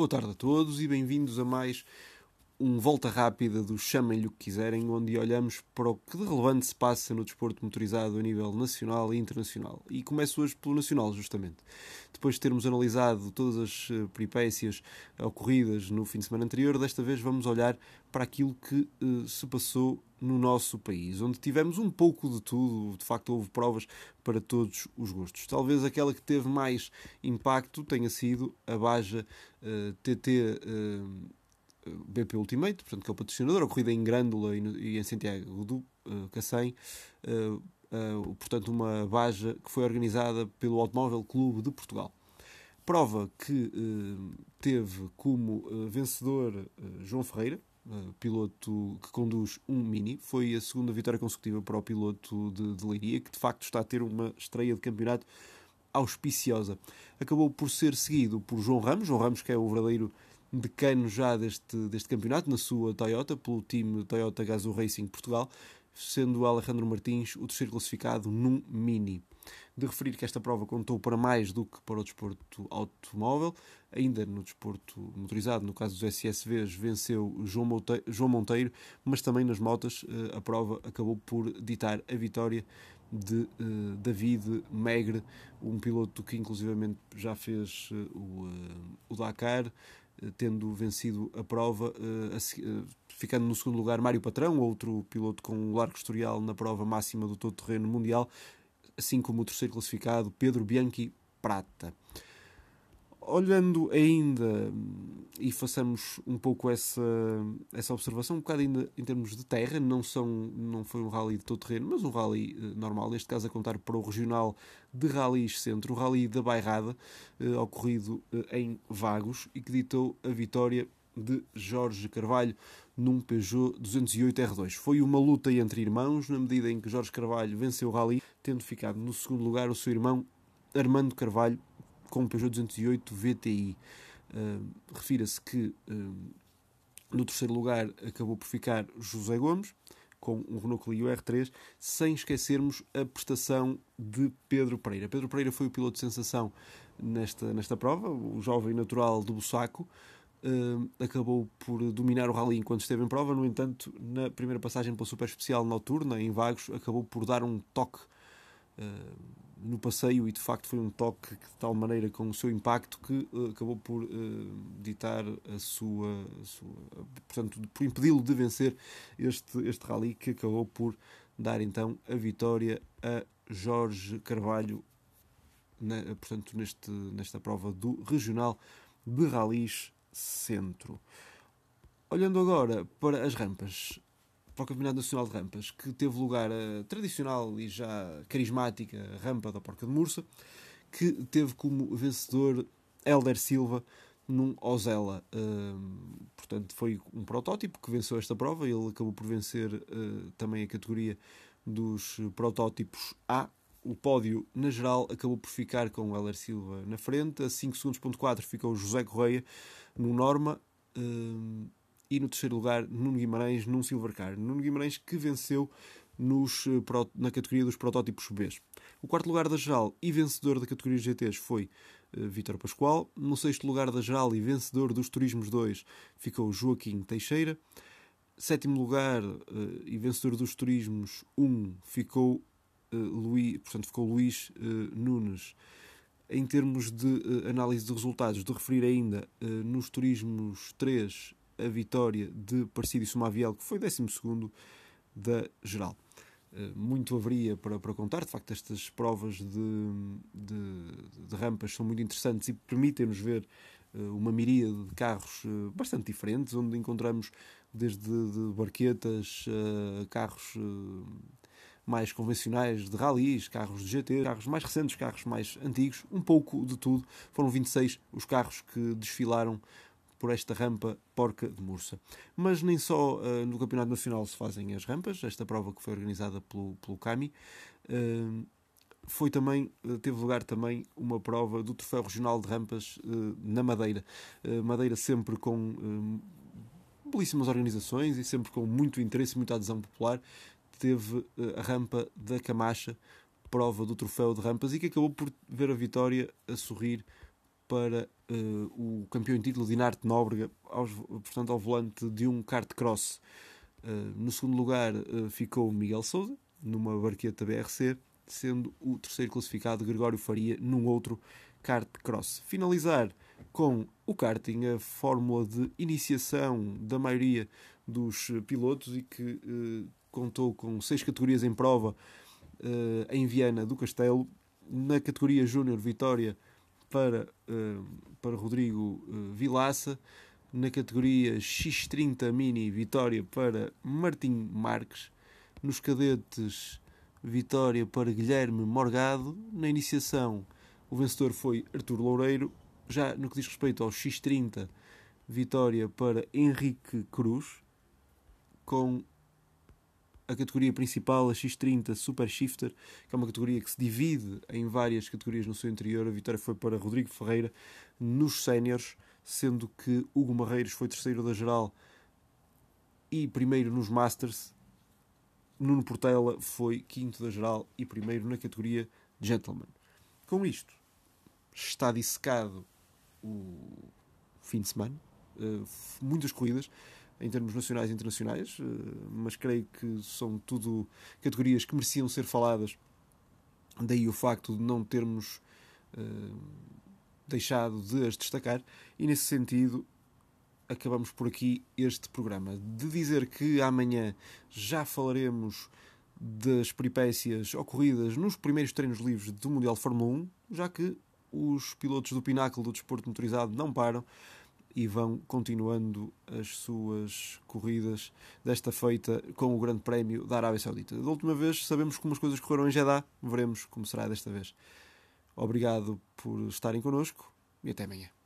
Boa tarde a todos e bem-vindos a mais um volta rápida do Chamem-lhe o que quiserem, onde olhamos para o que de relevante se passa no desporto motorizado a nível nacional e internacional. E começo hoje pelo nacional, justamente. Depois de termos analisado todas as eh, peripécias ocorridas no fim de semana anterior, desta vez vamos olhar para aquilo que uh, se passou no nosso país, onde tivemos um pouco de tudo, de facto houve provas para todos os gostos. Talvez aquela que teve mais impacto tenha sido a Baja uh, TT uh, BP Ultimate, portanto, que é o patrocinador, a corrida em Grândola e, em Santiago do uh, Cacém, uh, uh, portanto, uma baja que foi organizada pelo Automóvel Clube de Portugal. Prova que teve como vencedor João Ferreira, piloto que conduz um Mini. Foi a segunda vitória consecutiva para o piloto de, de Leiria, que de facto está a ter uma estreia de campeonato auspiciosa. Acabou por ser seguido por João Ramos, João Ramos que é o verdadeiro decano já deste, deste campeonato na sua Toyota, pelo time Toyota Gazoo Racing Portugal, sendo Alejandro Martins o terceiro classificado num Mini. De referir que esta prova contou para mais do que para o desporto automóvel, ainda no desporto motorizado, no caso dos SSVs, venceu João Monteiro, mas também nas motas eh, a prova acabou por ditar a vitória de uh, David Megre, um piloto que inclusivamente já fez uh, o, o Dakar, tendo vencido a prova, eh, ficando no segundo lugar Mário Patrão, outro piloto com um largo historial na prova máxima do todo-terreno mundial, assim como o terceiro classificado Pedro Bianchi Prata olhando ainda e façamos um pouco essa, essa observação, um bocado ainda em termos de terra, não, são, não foi um rally de todo terreno, mas um rally eh, normal, neste caso a contar para o regional de Rallys Centro, o rally da Bairrada, eh, ocorrido eh, em Vagos e que ditou a vitória de Jorge Carvalho num Peugeot 208 R2. Foi uma luta entre irmãos, na medida em que Jorge Carvalho venceu o rally, tendo ficado no segundo lugar o seu irmão Armando Carvalho com o Peugeot 208 VTI. Uh, Refira-se que uh, no terceiro lugar acabou por ficar José Gomes, com um Renault Clio R3, sem esquecermos a prestação de Pedro Pereira. Pedro Pereira foi o piloto de sensação nesta, nesta prova, o jovem natural do Bussaco, uh, acabou por dominar o rally enquanto esteve em prova, no entanto, na primeira passagem pela Super Especial noturna, em Vagos, acabou por dar um toque uh, no passeio e de facto foi um toque de tal maneira com o seu impacto que uh, acabou por uh, ditar a sua, a sua portanto por impedi-lo de vencer este este rally que acabou por dar então a vitória a Jorge Carvalho na, portanto neste nesta prova do regional de rallies centro. Olhando agora para as rampas para o Campeonato Nacional de Rampas, que teve lugar a tradicional e já carismática rampa da Porca de Mursa, que teve como vencedor Helder Silva num Ozela. Uh, portanto, foi um protótipo que venceu esta prova. Ele acabou por vencer uh, também a categoria dos protótipos A. O pódio, na geral, acabou por ficar com o Heller Silva na frente. A 5 segundos, ponto 4 ficou o José Correia no Norma. Uh, e no terceiro lugar Nuno Guimarães num Silvercar. Nuno Guimarães que venceu nos, eh, na categoria dos protótipos B. O quarto lugar da geral e vencedor da categoria GTs foi uh, Vítor Pascoal. No sexto lugar da geral e vencedor dos Turismos 2 ficou Joaquim Teixeira. Sétimo lugar uh, e vencedor dos Turismos 1 ficou, uh, Luís, portanto, ficou Luís Nunes. Em termos de análise de resultados, de referir ainda nos Turismos 3 a vitória de Parecido e Sumaviel, que foi 12 da geral. Eh, muito haveria para, para contar, de facto, estas provas de, de, de rampas são muito interessantes e permitem-nos ver eh, uma miríade de carros eh, bastante diferentes, onde encontramos desde de barquetas, carros mais convencionais de rallies, carros de GT, carros mais recentes, carros mais antigos, um pouco de tudo. Foram 26 os carros que desfilaram por esta rampa Porca de Mursa. Mas nem só uh, no Campeonato Nacional se fazem as rampas, esta prova que foi organizada pelo, pelo CAMI, uh, foi também, uh, teve lugar também uma prova do Troféu Regional de Rampas na Madeira. Madeira sempre com belíssimas organizações e sempre com muito interesse e muita adesão popular. Teve a rampa da Camacha, prova do Troféu de Rampas, e que acabou por ver a vitória a sorrir para uh, o campeão em título Dinarte Nóbrega, aos, portanto ao volante de um kart cross. Uh, no segundo lugar uh, ficou Miguel Souza, numa barqueta BRC, sendo o terceiro classificado Gregório Faria num outro kart cross. Finalizar com o karting, a fórmula de iniciação da maioria dos pilotos e que contou com seis categorias em prova em Viana do Castelo. Na categoria Júnior Vitória para, uh, para Rodrigo uh, Vilaça, na categoria X30 Mini Vitória para Martim Marques, nos cadetes Vitória para Guilherme Morgado, na iniciação o vencedor foi Artur Loureiro, já no que diz respeito ao X30 Vitória para Henrique Cruz, com a categoria principal, a X30 Super Shifter, que é uma categoria que se divide em várias categorias no seu interior. A vitória foi para Rodrigo Ferreira nos séniores, sendo que Hugo Marreiros foi terceiro da geral e primeiro nos Masters. Nuno Portela foi quinto da geral e primeiro na categoria Gentleman. Com isto, está dissecado o fim de semana. Uh, muitas corridas em termos nacionais e internacionais, eh, mas creio que são tudo categorias que mereciam ser faladas. Daí o facto de não termos uh, deixado de as destacar, e nesse sentido acabamos por aqui este programa. De dizer que amanhã já falaremos das peripécias ocorridas nos primeiros treinos livres do Mundial Fórmula 1, já que os pilotos do pináculo do desporto motorizado não param e vão continuando as suas corridas desta feita com o Grande Prémio da Arábia Saudita. Da última vez sabemos como as coisas correram em Jeddah, veremos como será desta vez. Obrigado por estarem connosco e até amanhã.